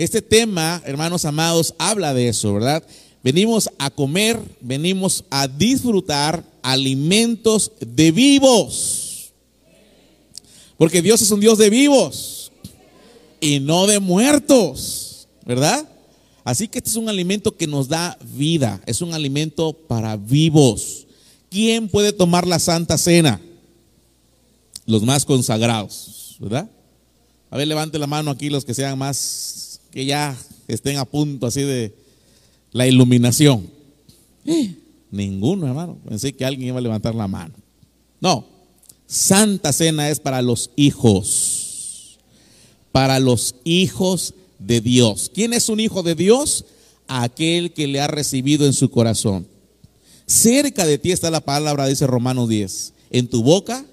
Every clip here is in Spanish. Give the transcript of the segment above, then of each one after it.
Este tema, hermanos amados, habla de eso, ¿verdad? Venimos a comer, venimos a disfrutar alimentos de vivos. Porque Dios es un Dios de vivos y no de muertos, ¿verdad? Así que este es un alimento que nos da vida, es un alimento para vivos. ¿Quién puede tomar la Santa Cena? Los más consagrados, ¿verdad? A ver, levante la mano aquí los que sean más, que ya estén a punto así de la iluminación. Eh, ninguno, hermano. Pensé que alguien iba a levantar la mano. No, Santa Cena es para los hijos, para los hijos de Dios. ¿Quién es un hijo de Dios? Aquel que le ha recibido en su corazón. Cerca de ti está la palabra, dice Romanos 10, en tu boca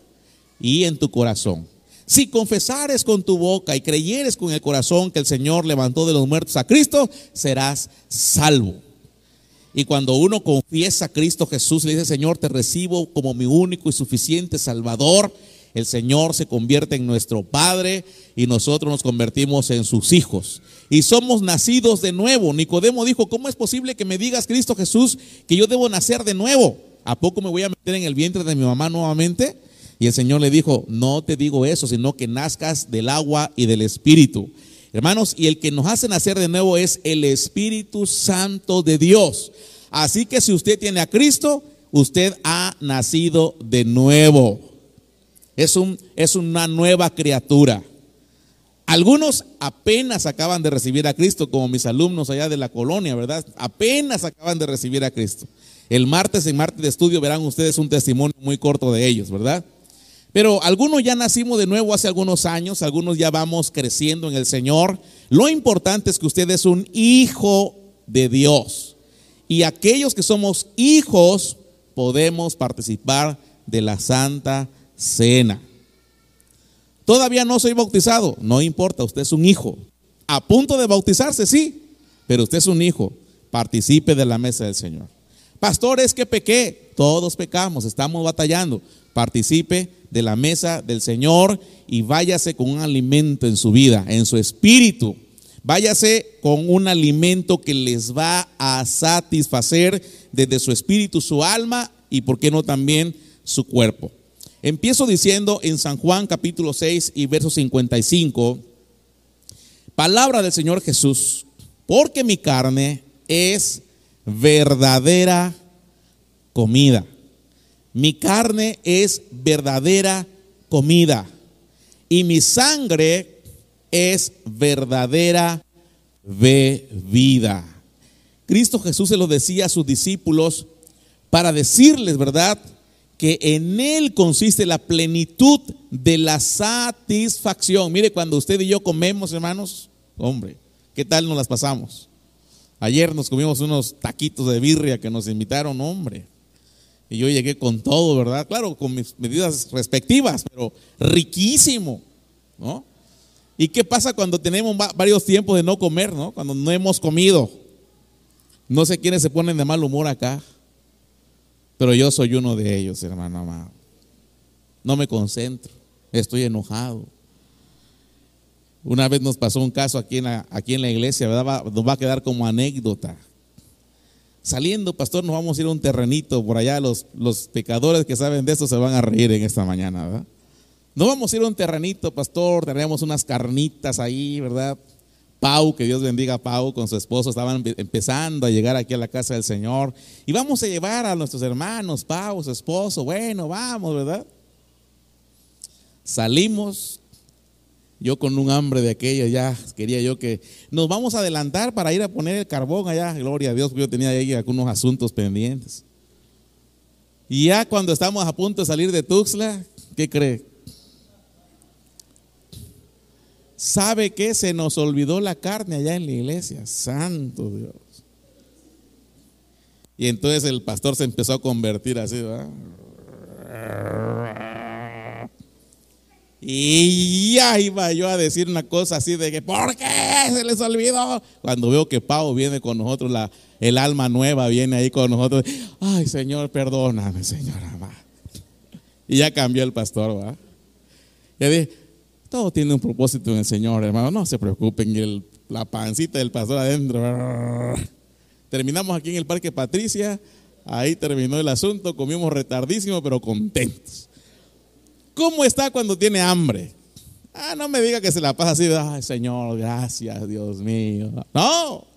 y en tu corazón. Si confesares con tu boca y creyeres con el corazón que el Señor levantó de los muertos a Cristo, serás salvo. Y cuando uno confiesa a Cristo Jesús, le dice, Señor, te recibo como mi único y suficiente Salvador, el Señor se convierte en nuestro Padre y nosotros nos convertimos en sus hijos. Y somos nacidos de nuevo. Nicodemo dijo, ¿cómo es posible que me digas, Cristo Jesús, que yo debo nacer de nuevo? ¿A poco me voy a meter en el vientre de mi mamá nuevamente? Y el Señor le dijo, no te digo eso, sino que nazcas del agua y del Espíritu. Hermanos, y el que nos hace nacer de nuevo es el Espíritu Santo de Dios. Así que si usted tiene a Cristo, usted ha nacido de nuevo. Es, un, es una nueva criatura. Algunos apenas acaban de recibir a Cristo, como mis alumnos allá de la colonia, ¿verdad? Apenas acaban de recibir a Cristo. El martes en martes de estudio verán ustedes un testimonio muy corto de ellos, ¿verdad? Pero algunos ya nacimos de nuevo hace algunos años, algunos ya vamos creciendo en el Señor. Lo importante es que usted es un hijo de Dios. Y aquellos que somos hijos podemos participar de la Santa Cena. Todavía no soy bautizado, no importa, usted es un hijo. A punto de bautizarse, sí, pero usted es un hijo. Participe de la mesa del Señor. Pastor, es que pequé. Todos pecamos, estamos batallando. Participe de la mesa del Señor y váyase con un alimento en su vida, en su espíritu. Váyase con un alimento que les va a satisfacer desde su espíritu, su alma y, por qué no, también su cuerpo. Empiezo diciendo en San Juan capítulo 6 y verso 55, palabra del Señor Jesús, porque mi carne es verdadera comida. Mi carne es verdadera comida y mi sangre es verdadera bebida. Cristo Jesús se lo decía a sus discípulos para decirles, ¿verdad? que en Él consiste la plenitud de la satisfacción. Mire, cuando usted y yo comemos, hermanos, hombre, ¿qué tal nos las pasamos? Ayer nos comimos unos taquitos de birria que nos invitaron, hombre. Y yo llegué con todo, ¿verdad? Claro, con mis medidas respectivas, pero riquísimo, ¿no? ¿Y qué pasa cuando tenemos varios tiempos de no comer, ¿no? Cuando no hemos comido. No sé quiénes se ponen de mal humor acá. Pero yo soy uno de ellos, hermano amado. No me concentro, estoy enojado. Una vez nos pasó un caso aquí en la, aquí en la iglesia, ¿verdad? nos va a quedar como anécdota. Saliendo, pastor, nos vamos a ir a un terrenito por allá. Los, los pecadores que saben de esto se van a reír en esta mañana, ¿verdad? Nos vamos a ir a un terrenito, pastor. Tenemos unas carnitas ahí, ¿verdad? Pau, que Dios bendiga a Pau con su esposo, estaban empezando a llegar aquí a la casa del Señor. Y vamos a llevar a nuestros hermanos, Pau, su esposo, bueno, vamos, ¿verdad? Salimos, yo con un hambre de aquella ya quería yo que nos vamos a adelantar para ir a poner el carbón allá, gloria a Dios, yo tenía ahí algunos asuntos pendientes. Y ya cuando estamos a punto de salir de Tuxtla, ¿qué cree? ¿Sabe que se nos olvidó la carne allá en la iglesia? Santo Dios. Y entonces el pastor se empezó a convertir así, ¿verdad? Y ya iba yo a decir una cosa así de que, ¿por qué se les olvidó? Cuando veo que Pau viene con nosotros, la, el alma nueva viene ahí con nosotros. Ay, Señor, perdóname, Señor amado. Y ya cambió el pastor, ¿va? Ya dije, todo tiene un propósito en el Señor, hermano. No se preocupen. El la pancita del pastor adentro. Terminamos aquí en el Parque Patricia, ahí terminó el asunto, comimos retardísimo, pero contentos. ¿Cómo está cuando tiene hambre? Ah, no me diga que se la pasa así, ay Señor, gracias, Dios mío. No,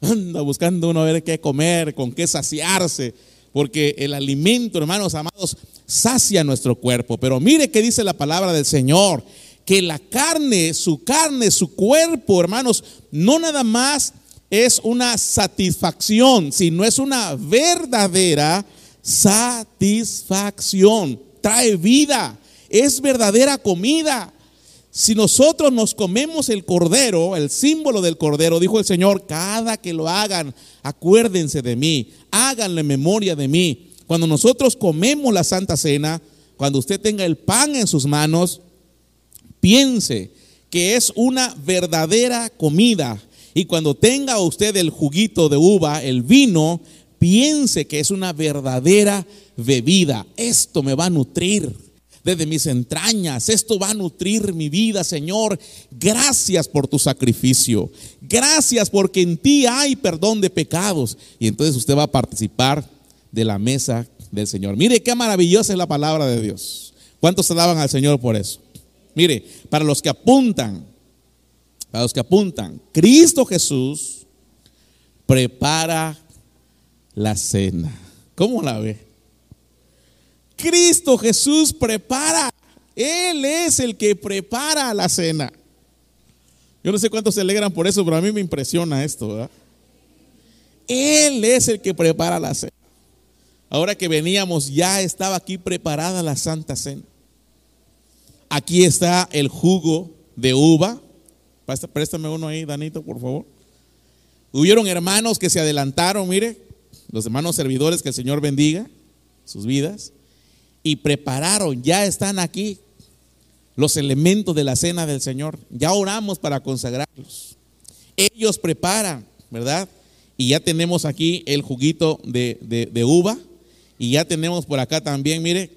anda buscando uno a ver qué comer, con qué saciarse, porque el alimento, hermanos amados, sacia nuestro cuerpo. Pero mire qué dice la palabra del Señor, que la carne, su carne, su cuerpo, hermanos, no nada más es una satisfacción, sino es una verdadera satisfacción. Trae vida, es verdadera comida. Si nosotros nos comemos el cordero, el símbolo del cordero, dijo el Señor, cada que lo hagan, acuérdense de mí, háganle memoria de mí. Cuando nosotros comemos la Santa Cena, cuando usted tenga el pan en sus manos, piense que es una verdadera comida. Y cuando tenga usted el juguito de uva, el vino, piense que es una verdadera bebida. Esto me va a nutrir desde mis entrañas. Esto va a nutrir mi vida, Señor. Gracias por tu sacrificio. Gracias porque en ti hay perdón de pecados. Y entonces usted va a participar de la mesa del Señor. Mire qué maravillosa es la palabra de Dios. ¿Cuántos alaban al Señor por eso? Mire, para los que apuntan, para los que apuntan, Cristo Jesús prepara la cena. ¿Cómo la ve? Cristo Jesús prepara. Él es el que prepara la cena. Yo no sé cuántos se alegran por eso, pero a mí me impresiona esto, ¿verdad? Él es el que prepara la cena. Ahora que veníamos, ya estaba aquí preparada la Santa Cena. Aquí está el jugo de uva. Préstame uno ahí, Danito, por favor. Hubieron hermanos que se adelantaron, mire, los hermanos servidores, que el Señor bendiga sus vidas, y prepararon, ya están aquí los elementos de la cena del Señor. Ya oramos para consagrarlos. Ellos preparan, ¿verdad? Y ya tenemos aquí el juguito de, de uva. Y ya tenemos por acá también, mire,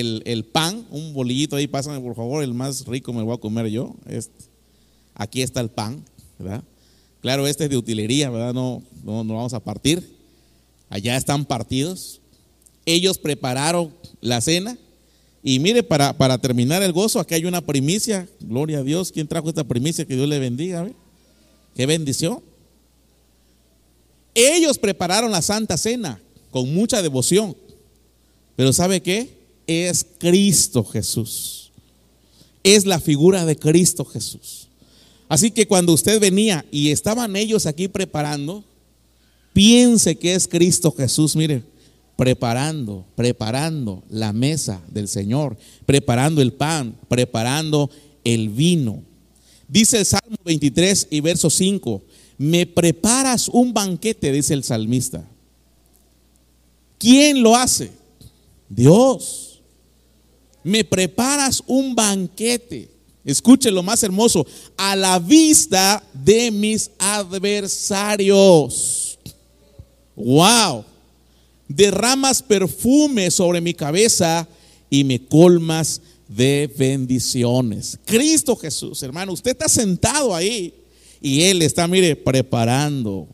el, pan, un bolillito ahí, pásame por favor, el más rico me voy a comer yo. Este. Aquí está el pan, ¿verdad? Claro, este es de utilería, ¿verdad? No, no, no vamos a partir. Allá están partidos. Ellos prepararon la cena. Y mire, para, para terminar el gozo, aquí hay una primicia. Gloria a Dios. ¿Quién trajo esta primicia? Que Dios le bendiga. Qué bendición. Ellos prepararon la santa cena con mucha devoción. Pero ¿sabe qué? es Cristo Jesús. Es la figura de Cristo Jesús. Así que cuando usted venía y estaban ellos aquí preparando, piense que es Cristo Jesús, mire, preparando, preparando la mesa del Señor, preparando el pan, preparando el vino. Dice el Salmo 23 y verso 5, me preparas un banquete, dice el salmista. ¿Quién lo hace? Dios me preparas un banquete. Escuche lo más hermoso, a la vista de mis adversarios. Wow. Derramas perfume sobre mi cabeza y me colmas de bendiciones. Cristo Jesús, hermano, usted está sentado ahí y Él está, mire, preparando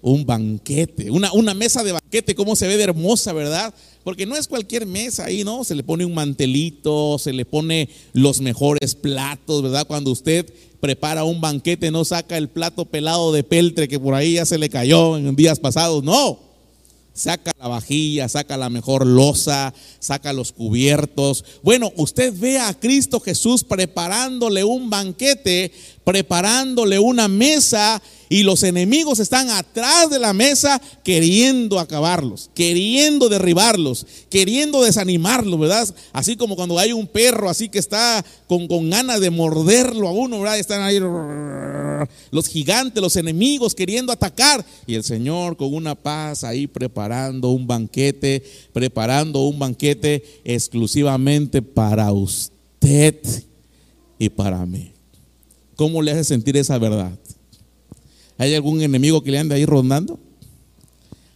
un banquete, una, una mesa de banquete, cómo se ve de hermosa, ¿verdad? Porque no es cualquier mesa ahí, ¿no? Se le pone un mantelito, se le pone los mejores platos, ¿verdad? Cuando usted prepara un banquete, no saca el plato pelado de peltre que por ahí ya se le cayó en días pasados, no. Saca la vajilla, saca la mejor losa, saca los cubiertos. Bueno, usted ve a Cristo Jesús preparándole un banquete, preparándole una mesa y los enemigos están atrás de la mesa queriendo acabarlos, queriendo derribarlos, queriendo desanimarlos, ¿verdad? Así como cuando hay un perro así que está con, con ganas de morderlo a uno, ¿verdad? Están ahí los gigantes, los enemigos queriendo atacar. Y el Señor con una paz ahí preparando un banquete, preparando un banquete exclusivamente para usted y para mí. ¿Cómo le hace sentir esa verdad? ¿Hay algún enemigo que le ande ahí rondando?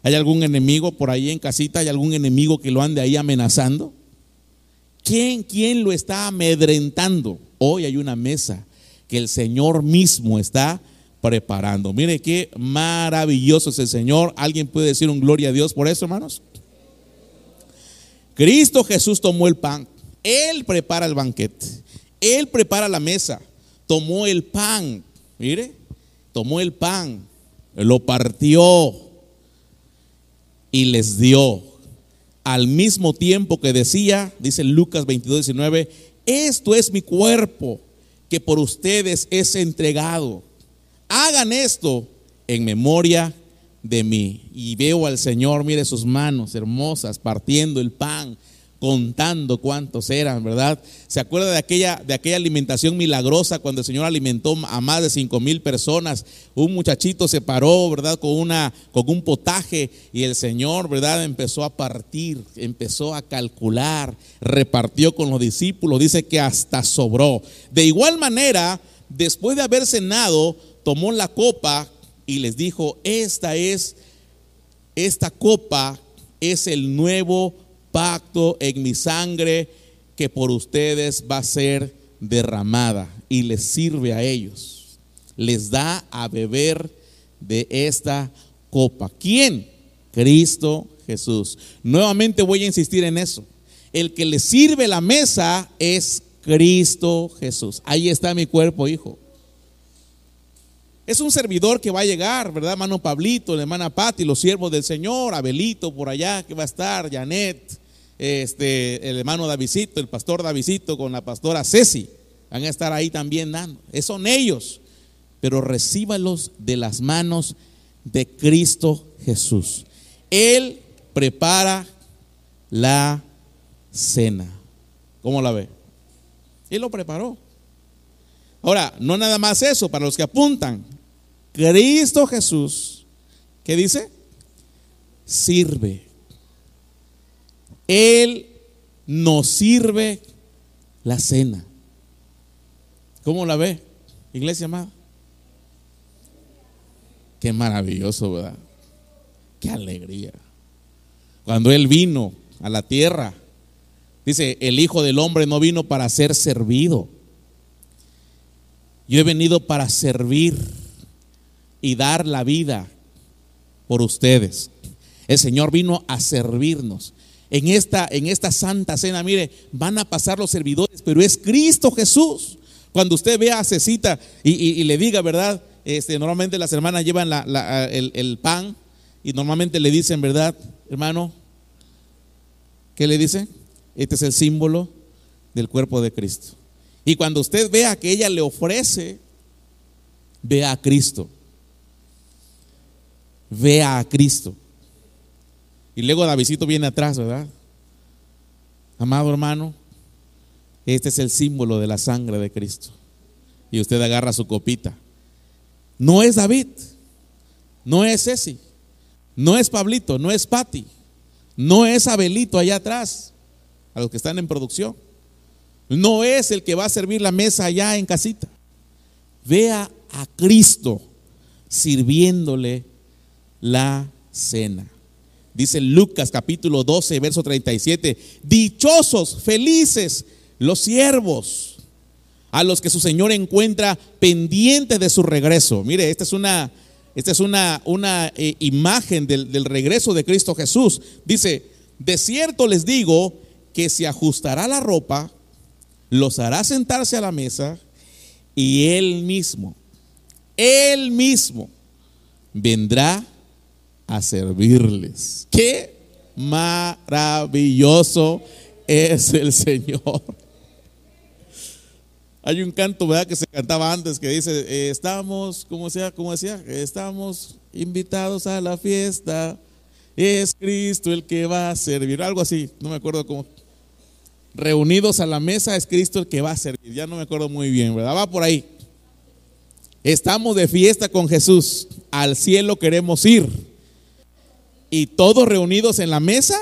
¿Hay algún enemigo por ahí en casita? ¿Hay algún enemigo que lo ande ahí amenazando? ¿Quién, quién lo está amedrentando? Hoy hay una mesa que el Señor mismo está preparando. Mire qué maravilloso es el Señor. ¿Alguien puede decir un gloria a Dios por eso, hermanos? Cristo Jesús tomó el pan. Él prepara el banquete. Él prepara la mesa. Tomó el pan. Mire, tomó el pan. Lo partió y les dio. Al mismo tiempo que decía, dice Lucas 22, 19, esto es mi cuerpo que por ustedes es entregado. Hagan esto en memoria de mí. Y veo al Señor, mire sus manos hermosas, partiendo el pan, contando cuántos eran, ¿verdad? ¿Se acuerda de aquella, de aquella alimentación milagrosa cuando el Señor alimentó a más de cinco mil personas? Un muchachito se paró, ¿verdad? Con, una, con un potaje y el Señor, ¿verdad? Empezó a partir, empezó a calcular, repartió con los discípulos, dice que hasta sobró. De igual manera, después de haber cenado, tomó la copa y les dijo, esta es, esta copa es el nuevo pacto en mi sangre que por ustedes va a ser derramada y les sirve a ellos. Les da a beber de esta copa. ¿Quién? Cristo Jesús. Nuevamente voy a insistir en eso. El que le sirve la mesa es Cristo Jesús. Ahí está mi cuerpo, hijo. Es un servidor que va a llegar, ¿verdad? Hermano Pablito, la hermana Patti, los siervos del Señor, Abelito por allá que va a estar, Janet, este, el hermano Davidito, el pastor Davidito con la pastora Ceci, van a estar ahí también dando. son ellos, pero recíbalos de las manos de Cristo Jesús. Él prepara la cena. ¿Cómo la ve? Él lo preparó. Ahora, no nada más eso, para los que apuntan, Cristo Jesús, ¿qué dice? Sirve. Él nos sirve la cena. ¿Cómo la ve, iglesia amada? Qué maravilloso, ¿verdad? Qué alegría. Cuando Él vino a la tierra, dice, el Hijo del Hombre no vino para ser servido. Yo he venido para servir y dar la vida por ustedes. El Señor vino a servirnos. En esta, en esta santa cena, mire, van a pasar los servidores, pero es Cristo Jesús. Cuando usted vea a Cecita y, le diga, ¿verdad? Este, normalmente las hermanas llevan el, el pan y normalmente le dicen, ¿verdad, hermano? ¿Qué le dicen? Este es el símbolo del cuerpo de Cristo. Y cuando usted vea que ella le ofrece, vea a Cristo vea a Cristo. Y luego Davidito viene atrás, ¿verdad? Amado hermano, este es el símbolo de la sangre de Cristo. Y usted agarra su copita. No es David, no es Ceci, no es Pablito, no es Pati, no es Abelito allá atrás, a los que están en producción. No es el que va a servir la mesa allá en casita. Vea a Cristo sirviéndole la cena. Dice Lucas capítulo 12, verso 37, dichosos, felices los siervos a los que su Señor encuentra pendientes de su regreso. Mire, esta es una, esta es una, una eh, imagen del, del regreso de Cristo Jesús. Dice, de cierto les digo que se ajustará la ropa, los hará sentarse a la mesa y él mismo, él mismo vendrá a servirles. Qué maravilloso es el Señor. Hay un canto, ¿verdad? Que se cantaba antes que dice, eh, estamos, como decía, como decía, estamos invitados a la fiesta. Es Cristo el que va a servir. Algo así, no me acuerdo cómo. Reunidos a la mesa es Cristo el que va a servir. Ya no me acuerdo muy bien, ¿verdad? Va por ahí. Estamos de fiesta con Jesús. Al cielo queremos ir y todos reunidos en la mesa,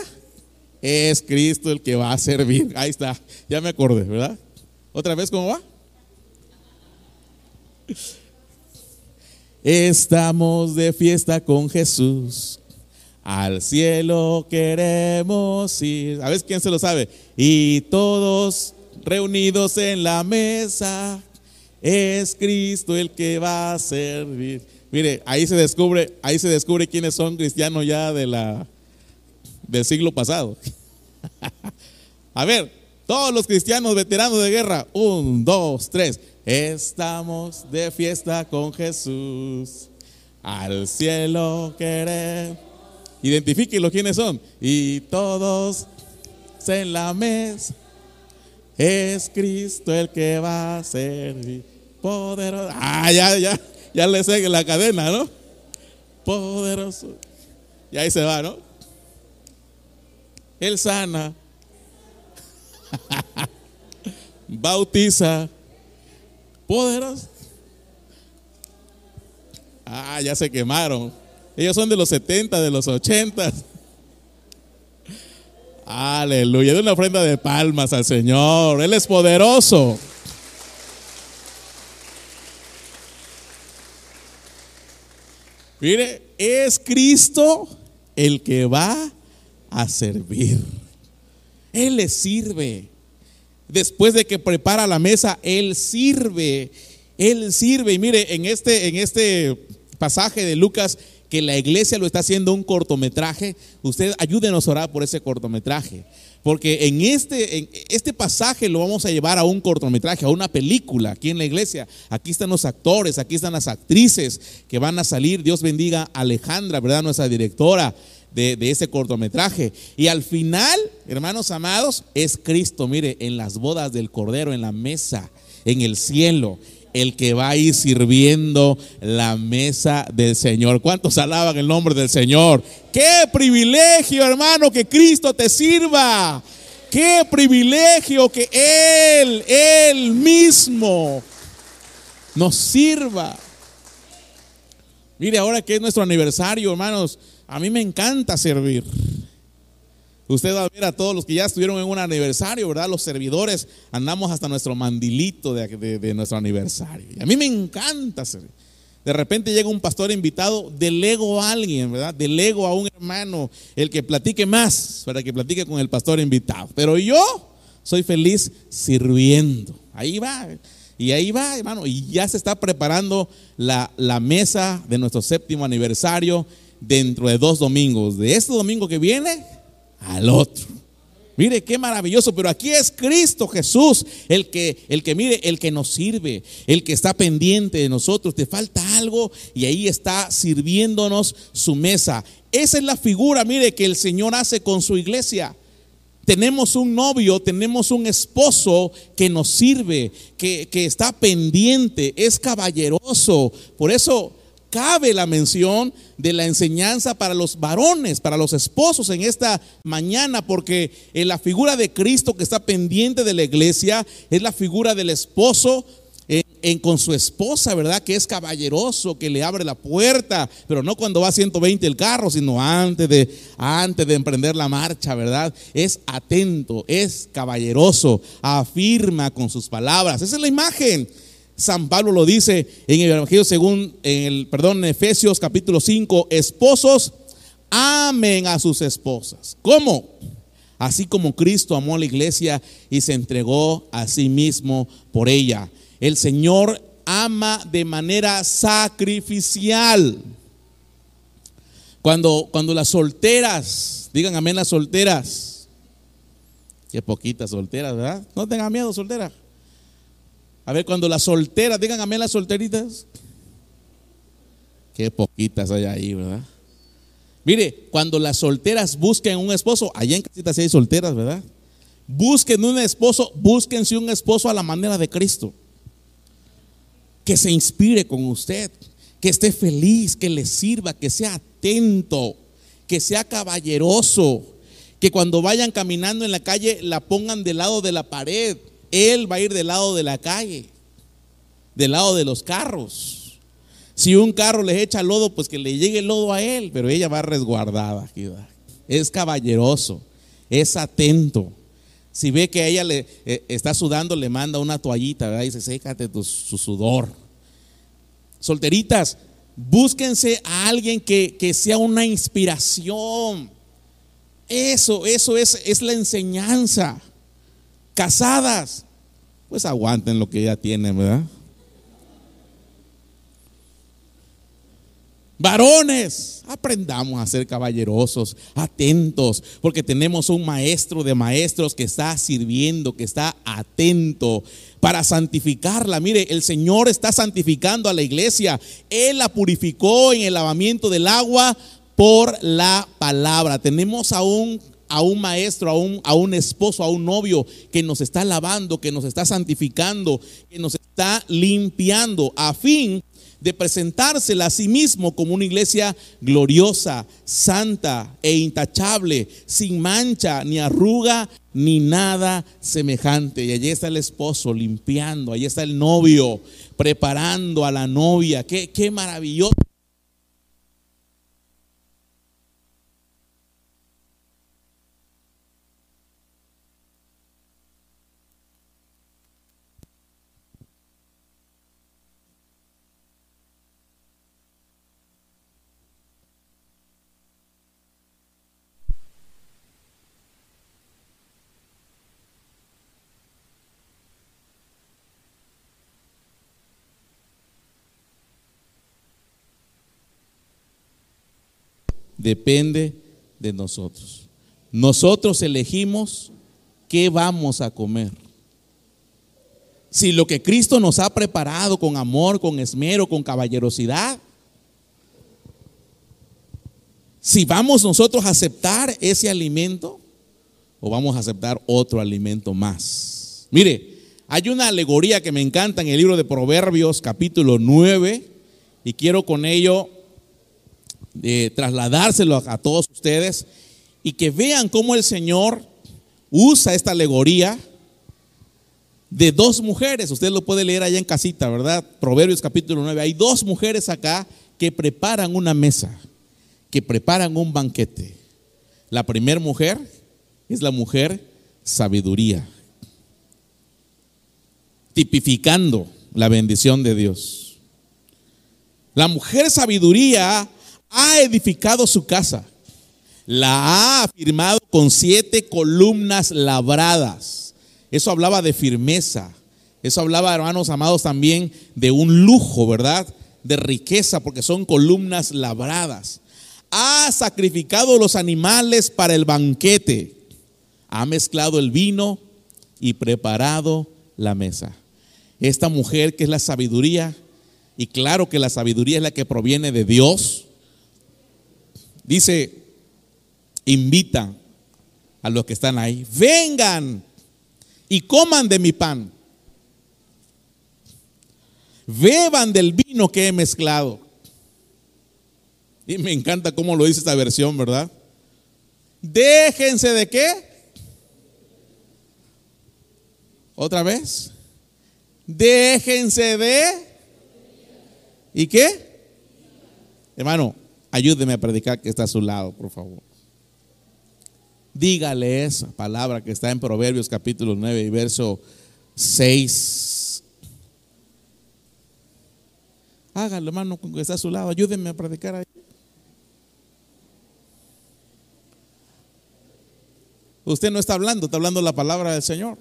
es Cristo el que va a servir. Ahí está, ya me acordé, ¿verdad? ¿Otra vez cómo va? Estamos de fiesta con Jesús. Al cielo queremos ir. A ver quién se lo sabe. Y todos reunidos en la mesa es Cristo el que va a servir. Mire, ahí se descubre, ahí se descubre quiénes son cristianos ya de la del siglo pasado. a ver, todos los cristianos veteranos de guerra, un, dos, tres. Estamos de fiesta con Jesús. Al cielo querer. Identifíquenlo quiénes son. Y todos en la mesa. Es Cristo el que va a servir. Poderoso. Ah, ya, ya. Ya le sigue la cadena, ¿no? Poderoso. Y ahí se va, ¿no? Él sana. Bautiza. Poderoso. Ah, ya se quemaron. Ellos son de los 70, de los 80. Aleluya. De una ofrenda de palmas al Señor. Él es poderoso. Mire, es Cristo el que va a servir. Él le sirve. Después de que prepara la mesa, Él sirve. Él sirve. Y mire, en este, en este pasaje de Lucas, que la iglesia lo está haciendo un cortometraje, usted ayúdenos a orar por ese cortometraje. Porque en este, en este pasaje lo vamos a llevar a un cortometraje, a una película aquí en la iglesia. Aquí están los actores, aquí están las actrices que van a salir. Dios bendiga a Alejandra, ¿verdad? Nuestra directora de, de ese cortometraje. Y al final, hermanos amados, es Cristo, mire, en las bodas del Cordero, en la mesa, en el cielo el que va a ir sirviendo la mesa del Señor. ¿Cuántos alaban el nombre del Señor? Qué privilegio, hermano, que Cristo te sirva. Qué privilegio que Él, Él mismo, nos sirva. Mire, ahora que es nuestro aniversario, hermanos, a mí me encanta servir. Usted va a ver a todos los que ya estuvieron en un aniversario, ¿verdad? Los servidores, andamos hasta nuestro mandilito de, nuestro aniversario. Y a mí me encanta. De repente llega un pastor invitado, delego a alguien, ¿verdad? Delego a un hermano, el que platique más, para que platique con el pastor invitado. Pero yo soy feliz sirviendo. Ahí va. Y ahí va, hermano. Y ya se está preparando la, la mesa de nuestro séptimo aniversario dentro de dos domingos. De este domingo que viene al otro. Mire qué maravilloso, pero aquí es Cristo Jesús el que el que mire, el que nos sirve, el que está pendiente de nosotros. Te falta algo y ahí está sirviéndonos su mesa. Esa es la figura, mire, que el Señor hace con su iglesia. Tenemos un novio, tenemos un esposo que nos sirve, que, que está pendiente, es caballeroso. Por eso cabe la mención de la enseñanza para los varones, para los esposos en esta mañana, porque en la figura de Cristo que está pendiente de la iglesia es la figura del esposo en, con su esposa, ¿verdad? Que es caballeroso, que le abre la puerta, pero no cuando va a 120 el carro, sino antes de, antes de emprender la marcha, ¿verdad? Es atento, es caballeroso, afirma con sus palabras. Esa es la imagen San Pablo lo dice en el Evangelio según, en el, perdón, en Efesios capítulo 5, esposos, amen a sus esposas. ¿Cómo? Así como Cristo amó a la iglesia y se entregó a sí mismo por ella. El Señor ama de manera sacrificial. Cuando, cuando las solteras, digan amén las solteras, qué poquitas solteras, ¿verdad? No tengan miedo, solteras. A ver, cuando las solteras, digan amén las solteritas. Qué poquitas hay ahí, ¿verdad? Mire, cuando las solteras busquen un esposo, allá en casita sí hay solteras, ¿verdad? Busquen un esposo, búsquense un esposo a la manera de Cristo. Que se inspire con usted, que esté feliz, que le sirva, que sea atento, que sea caballeroso, que cuando vayan caminando en la calle la pongan del lado de la pared, él va a ir del lado de la calle, del lado de los carros. Si un carro le echa lodo, pues que le llegue el lodo a él, pero ella va resguardada. Es caballeroso, es atento. Si ve que ella le eh, está sudando, le manda una toallita, ¿verdad? Dice, sécate tu, su sudor. Solteritas, búsquense a alguien que, que sea una inspiración. Eso, eso es, es la enseñanza Casadas, pues aguanten lo que ya tienen, ¿verdad? Varones, aprendamos a ser caballerosos, atentos, porque tenemos un maestro de maestros que está sirviendo, que está atento para santificarla. Mire, el Señor está santificando a la iglesia. Él la purificó en el lavamiento del agua por la palabra. Tenemos a un a un maestro, a un, a un esposo, a un novio que nos está lavando, que nos está santificando, que nos está limpiando a fin de presentársela a sí mismo como una iglesia gloriosa, santa e intachable, sin mancha, ni arruga, ni nada semejante. Y allí está el esposo limpiando, allí está el novio preparando a la novia. Qué, qué maravilloso. Depende de nosotros. Nosotros elegimos qué vamos a comer. Si lo que Cristo nos ha preparado con amor, con esmero, con caballerosidad, si vamos nosotros a aceptar ese alimento o vamos a aceptar otro alimento más. Mire, hay una alegoría que me encanta en el libro de Proverbios capítulo 9 y quiero con ello de trasladárselo a, todos ustedes y que vean cómo el Señor usa esta alegoría de dos mujeres. Usted lo puede leer allá en casita, ¿verdad? Proverbios capítulo 9. Hay dos mujeres acá que preparan una mesa, que preparan un banquete. La primera mujer es la mujer sabiduría, tipificando la bendición de Dios. La mujer sabiduría ha edificado su casa, la ha afirmado con siete columnas labradas. Eso hablaba de firmeza. Eso hablaba, hermanos amados, también de un lujo, ¿verdad? De riqueza, porque son columnas labradas. Ha sacrificado los animales para el banquete. Ha mezclado el vino y preparado la mesa. Esta mujer que es la sabiduría, y claro que la sabiduría es la que proviene de Dios, Dice, invita a los que están ahí, vengan y coman de mi pan. Beban del vino que he mezclado. Y me encanta cómo lo dice esta versión, ¿verdad? Déjense de qué? Otra vez. Déjense de... ¿Y qué? Hermano, Ayúdeme a predicar que está a su lado, por favor. Dígale esa palabra que está en Proverbios capítulo 9 y verso 6. Hágalo, hermano, que está a su lado. Ayúdeme a predicar ahí. Usted no está hablando, está hablando la palabra del Señor.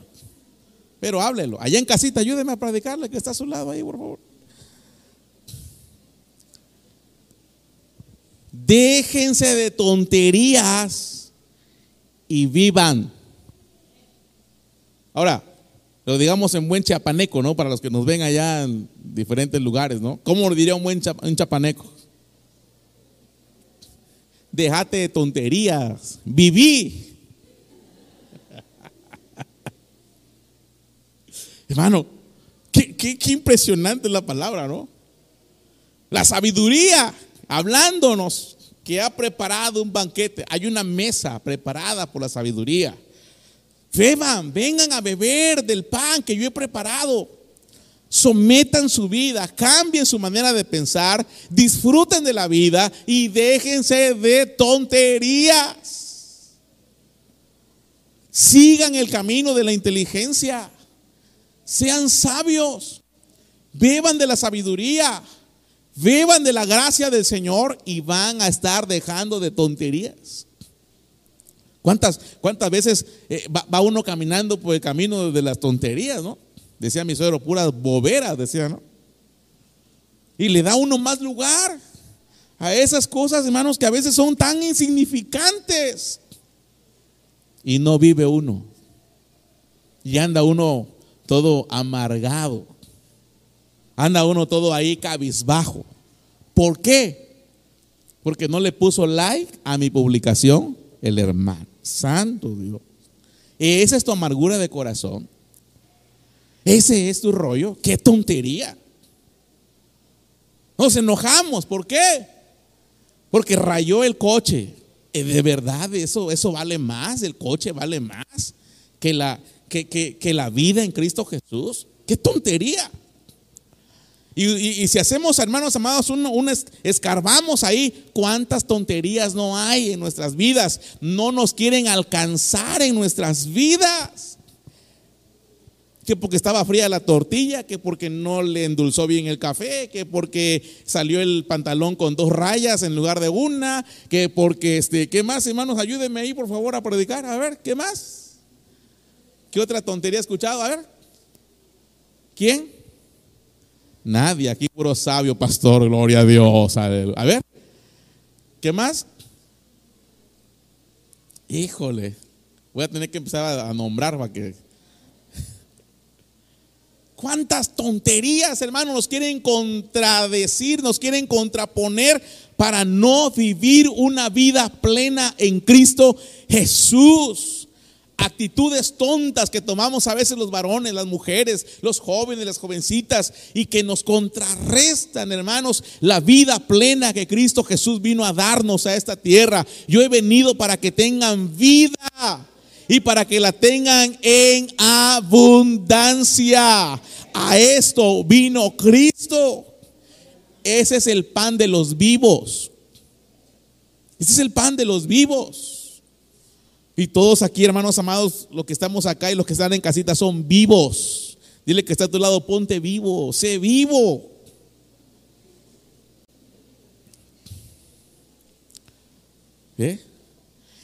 Pero háblelo. Allá en casita, ayúdeme a predicarle que está a su lado ahí, por favor. Déjense de tonterías y vivan. Ahora, lo digamos en buen chapaneco, ¿no? Para los que nos ven allá en diferentes lugares, ¿no? ¿Cómo diría un buen chapaneco? Déjate de tonterías, viví. Hermano, qué, qué impresionante la palabra, ¿no? La sabiduría hablándonos que ha preparado un banquete. Hay una mesa preparada por la sabiduría. Beban, vengan a beber del pan que yo he preparado. Sometan su vida, cambien su manera de pensar, disfruten de la vida y déjense de tonterías. Sigan el camino de la inteligencia. Sean sabios. Beban de la sabiduría. Vivan de la gracia del Señor y van a estar dejando de tonterías. ¿Cuántas, cuántas veces eh, va, uno caminando por el camino de las tonterías, no? Decía mi suegro, puras boberas, decía, ¿no? Y le da uno más lugar. a esas cosas, hermanos, que a veces son tan insignificantes. Y no vive uno. Y anda uno todo amargado. Anda uno todo ahí cabizbajo. ¿Por qué? Porque no le puso like a mi publicación el hermano. Santo Dios. Esa es tu amargura de corazón. Ese es tu rollo. Qué tontería. Nos enojamos. ¿Por qué? Porque rayó el coche. Eh, de verdad, eso, eso vale más. El coche vale más que la, que, la vida en Cristo Jesús. Qué tontería. Y, si hacemos, hermanos amados, un, escarbamos ahí, cuántas tonterías no hay en nuestras vidas. No nos quieren alcanzar en nuestras vidas que porque estaba fría la tortilla, que porque no le endulzó bien el café, que porque salió el pantalón con dos rayas en lugar de una, que porque, este, ¿qué más, hermanos? Ayúdenme ahí, por favor, a predicar. A ver, ¿qué más? ¿Qué otra tontería he escuchado? A ver. ¿Quién? Nadie, aquí puro sabio, pastor, gloria a Dios. A ver, ¿qué más? Híjole, voy a tener que empezar a nombrar para que ¿Cuántas tonterías, hermanos, nos quieren contradecir, nos quieren contraponer para no vivir una vida plena en Cristo Jesús? Actitudes tontas que tomamos a veces los varones, las mujeres, los jóvenes, las jovencitas y que nos contrarrestan, hermanos, la vida plena que Cristo Jesús vino a darnos a esta tierra. Yo he venido para que tengan vida y para que la tengan en abundancia. A esto vino Cristo. Ese es el pan de los vivos. Ese es el pan de los vivos. Y todos aquí, hermanos amados, los que estamos acá y los que están en casita son vivos. Dile que está a tu lado, ponte vivo, sé vivo. ¿Eh?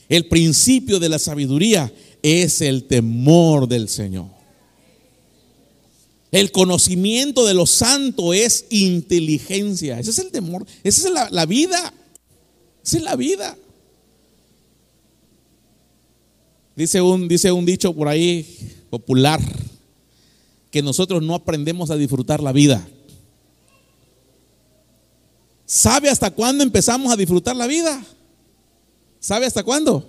El principio de la sabiduría es el temor del Señor. El conocimiento de lo santo es inteligencia. Ese es el temor. Esa es la, vida. Esa es la vida. Dice un, dice un dicho por ahí popular que nosotros no aprendemos a disfrutar la vida. ¿Sabe hasta cuándo empezamos a disfrutar la vida? ¿Sabe hasta cuándo?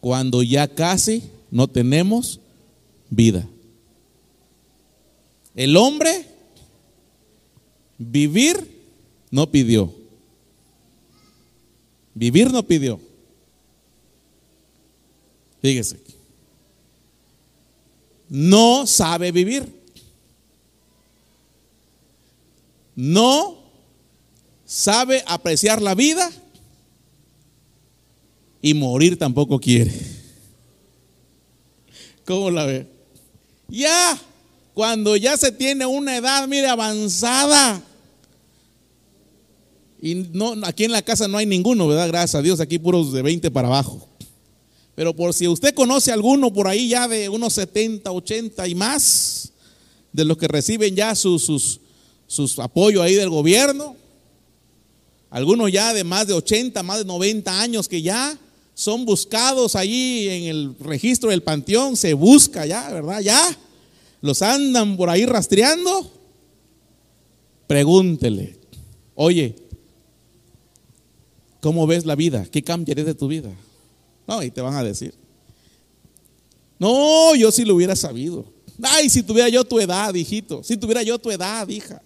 Cuando ya casi no tenemos vida. El hombre vivir no pidió. Vivir no pidió. Fíjese. No sabe vivir. No sabe apreciar la vida y morir tampoco quiere. ¿Cómo la ve? Ya, cuando ya se tiene una edad, mire, avanzada. Y no, aquí en la casa no hay ninguno, ¿verdad? Gracias a Dios, aquí puros de 20 para abajo. Pero por si usted conoce alguno por ahí ya de unos 70, 80 y más, de los que reciben ya sus, sus, sus apoyos ahí del gobierno, algunos ya de más de 80, más de 90 años que ya son buscados allí en el registro del panteón, se busca ya, ¿verdad? Ya, los andan por ahí rastreando. Pregúntele, oye, ¿cómo ves la vida? ¿Qué cambiaré de tu vida? No, y te van a decir, no, yo sí lo hubiera sabido. Ay, si tuviera yo tu edad, hijito, si tuviera yo tu edad, hija,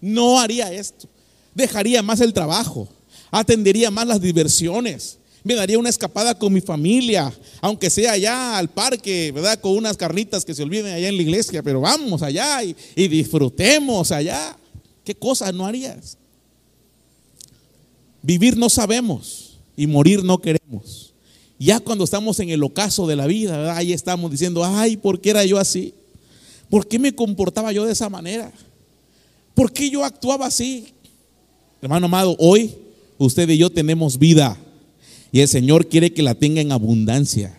no haría esto. Dejaría más el trabajo, atendería más las diversiones, me daría una escapada con mi familia, aunque sea allá al parque, ¿verdad? Con unas carnitas que se olviden allá en la iglesia, pero vamos allá y, disfrutemos allá. ¿Qué cosas no harías? Vivir no sabemos y morir no queremos. Ya cuando estamos en el ocaso de la vida, ahí estamos diciendo, ay, ¿por qué era yo así? ¿Por qué me comportaba yo de esa manera? ¿Por qué yo actuaba así? Hermano amado, hoy usted y yo tenemos vida. Y el Señor quiere que la tenga en abundancia.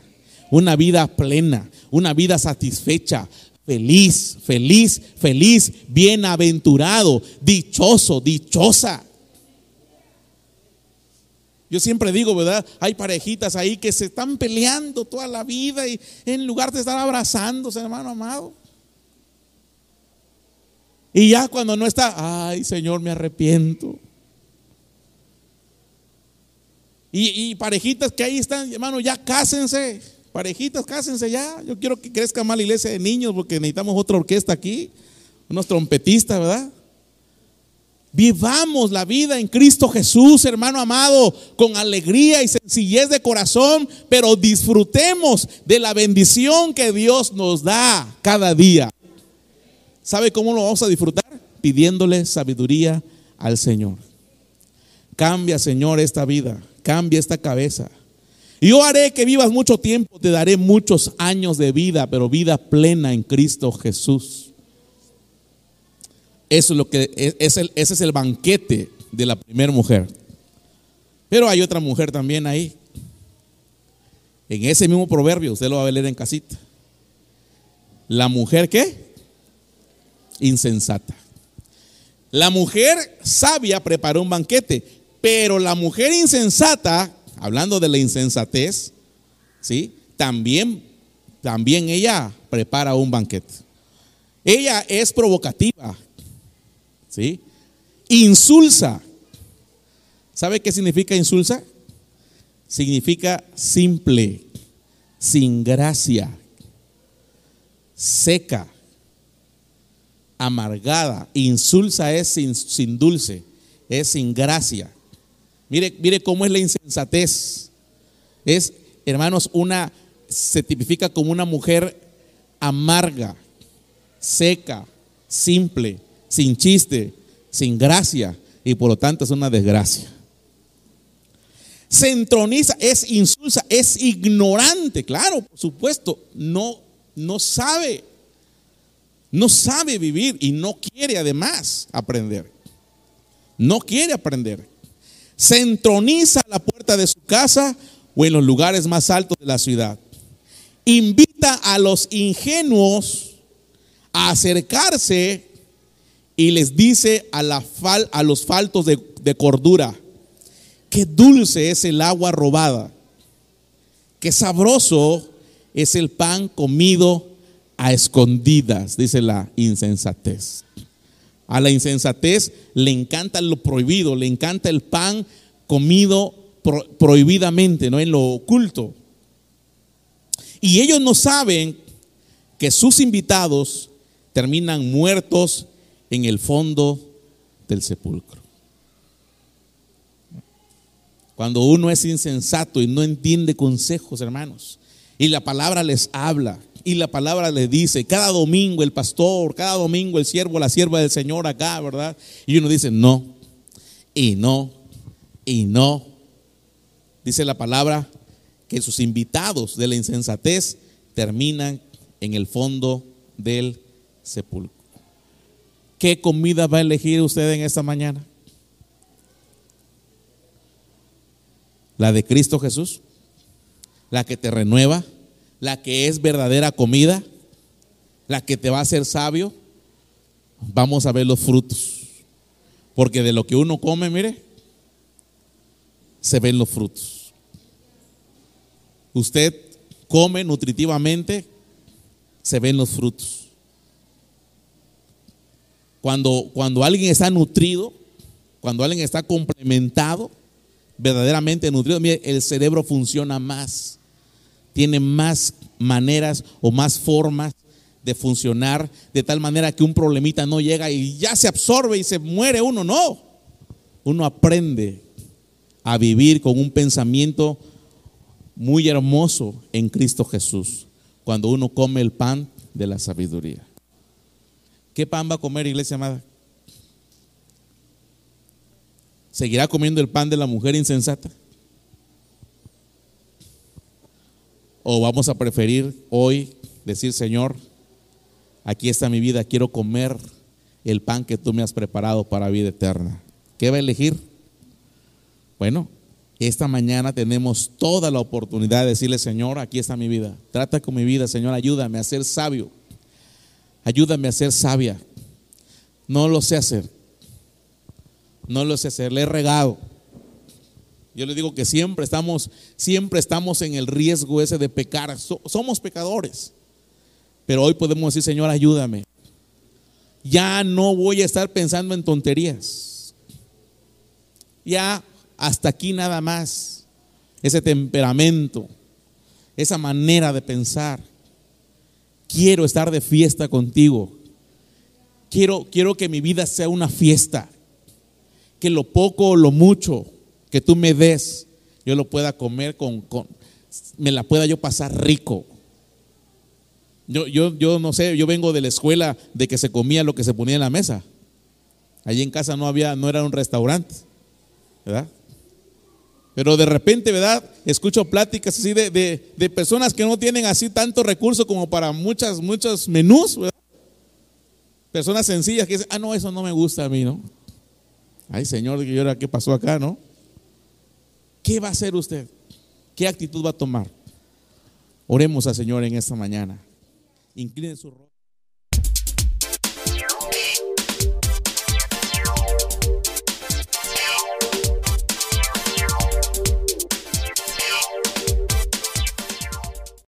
Una vida plena, una vida satisfecha, feliz, feliz, feliz, bienaventurado, dichoso, dichosa. Yo siempre digo, ¿verdad? Hay parejitas ahí que se están peleando toda la vida y en lugar de estar abrazándose, hermano amado. Y ya cuando no está, ay Señor, me arrepiento. Y, parejitas que ahí están, hermano, ya cásense. Parejitas, cásense ya. Yo quiero que crezca más la iglesia de niños porque necesitamos otra orquesta aquí. Unos trompetistas, ¿verdad? Vivamos la vida en Cristo Jesús, hermano amado, con alegría y sencillez de corazón, pero disfrutemos de la bendición que Dios nos da cada día. ¿Sabe cómo lo vamos a disfrutar? Pidiéndole sabiduría al Señor. Cambia, Señor, esta vida. Cambia esta cabeza. Yo haré que vivas mucho tiempo, te daré muchos años de vida, pero vida plena en Cristo Jesús. Eso es lo que es el, ese es el banquete de la primera mujer. Pero hay otra mujer también ahí. En ese mismo proverbio, usted lo va a leer en casita. La mujer qué? Insensata. La mujer sabia preparó un banquete, pero la mujer insensata, hablando de la insensatez, ¿sí? También, también ella prepara un banquete. Ella es provocativa, ¿sí? Insulsa. ¿Sabe qué significa insulsa? Significa simple, sin gracia, seca, amargada. Insulsa es sin, sin dulce, es sin gracia. Mire, mire cómo es la insensatez. Es, hermanos, una, se tipifica como una mujer amarga, seca, simple, sin chiste, sin gracia y por lo tanto es una desgracia. Se entroniza, es insulsa, es ignorante, claro, por supuesto, no, no sabe, no sabe vivir y no quiere además aprender. No quiere aprender se entroniza a la puerta de su casa o en los lugares más altos de la ciudad. Invita a los ingenuos a acercarse y les dice a, los faltos de, de cordura, qué dulce es el agua robada, qué sabroso es el pan comido a escondidas, dice la insensatez. A la insensatez le encanta lo prohibido, le encanta el pan comido prohibidamente, no en lo oculto. Y ellos no saben que sus invitados terminan muertos en el fondo del sepulcro. Cuando uno es insensato y no entiende consejos, hermanos, y la palabra les habla, y la palabra le dice, cada domingo el pastor, cada domingo el siervo, la sierva del Señor acá, ¿verdad? Y uno dice, no, y no, y no. Dice la palabra que sus invitados de la insensatez terminan en el fondo del sepulcro. ¿Qué comida va a elegir usted en esta mañana? ¿La de Cristo Jesús? ¿La que te renueva? la que es verdadera comida, la que te va a hacer sabio, vamos a ver los frutos. Porque de lo que uno come, mire, se ven los frutos. Usted come nutritivamente, se ven los frutos. Cuando, cuando alguien está nutrido, cuando alguien está complementado, verdaderamente nutrido, mire, el cerebro funciona más tiene más maneras o más formas de funcionar de tal manera que un problemita no llega y ya se absorbe y se muere uno. No, uno aprende a vivir con un pensamiento muy hermoso en Cristo Jesús cuando uno come el pan de la sabiduría. ¿Qué pan va a comer, iglesia amada? ¿Seguirá comiendo el pan de la mujer insensata? ¿O vamos a preferir hoy decir, Señor, aquí está mi vida, quiero comer el pan que tú me has preparado para vida eterna? ¿Qué va a elegir? Bueno, esta mañana tenemos toda la oportunidad de decirle, Señor, aquí está mi vida. Trata con mi vida, Señor, ayúdame a ser sabio. Ayúdame a ser sabia. No lo sé hacer. No lo sé hacer. Le he regado. Yo le digo que siempre estamos, siempre estamos en el riesgo ese de pecar. somos pecadores. Pero hoy podemos decir, Señor, ayúdame. Ya no voy a estar pensando en tonterías. Ya hasta aquí nada más. Ese temperamento, esa manera de pensar. Quiero estar de fiesta contigo. Quiero, quiero que mi vida sea una fiesta. Que lo poco o lo mucho que tú me des, yo lo pueda comer con, con me la pueda yo pasar rico. Yo, yo, yo no sé, yo vengo de la escuela de que se comía lo que se ponía en la mesa. Allí en casa no había, no era un restaurante, ¿verdad? Pero de repente, ¿verdad? Escucho pláticas así de, de, personas que no tienen así tanto recurso como para muchas, muchos menús, ¿verdad? Personas sencillas que dicen, ah, no, eso no me gusta a mí, ¿no? Ay, Señor, ¿qué pasó acá, no? ¿Qué va a hacer usted? ¿Qué actitud va a tomar? Oremos al Señor en esta mañana. Incline su rostro.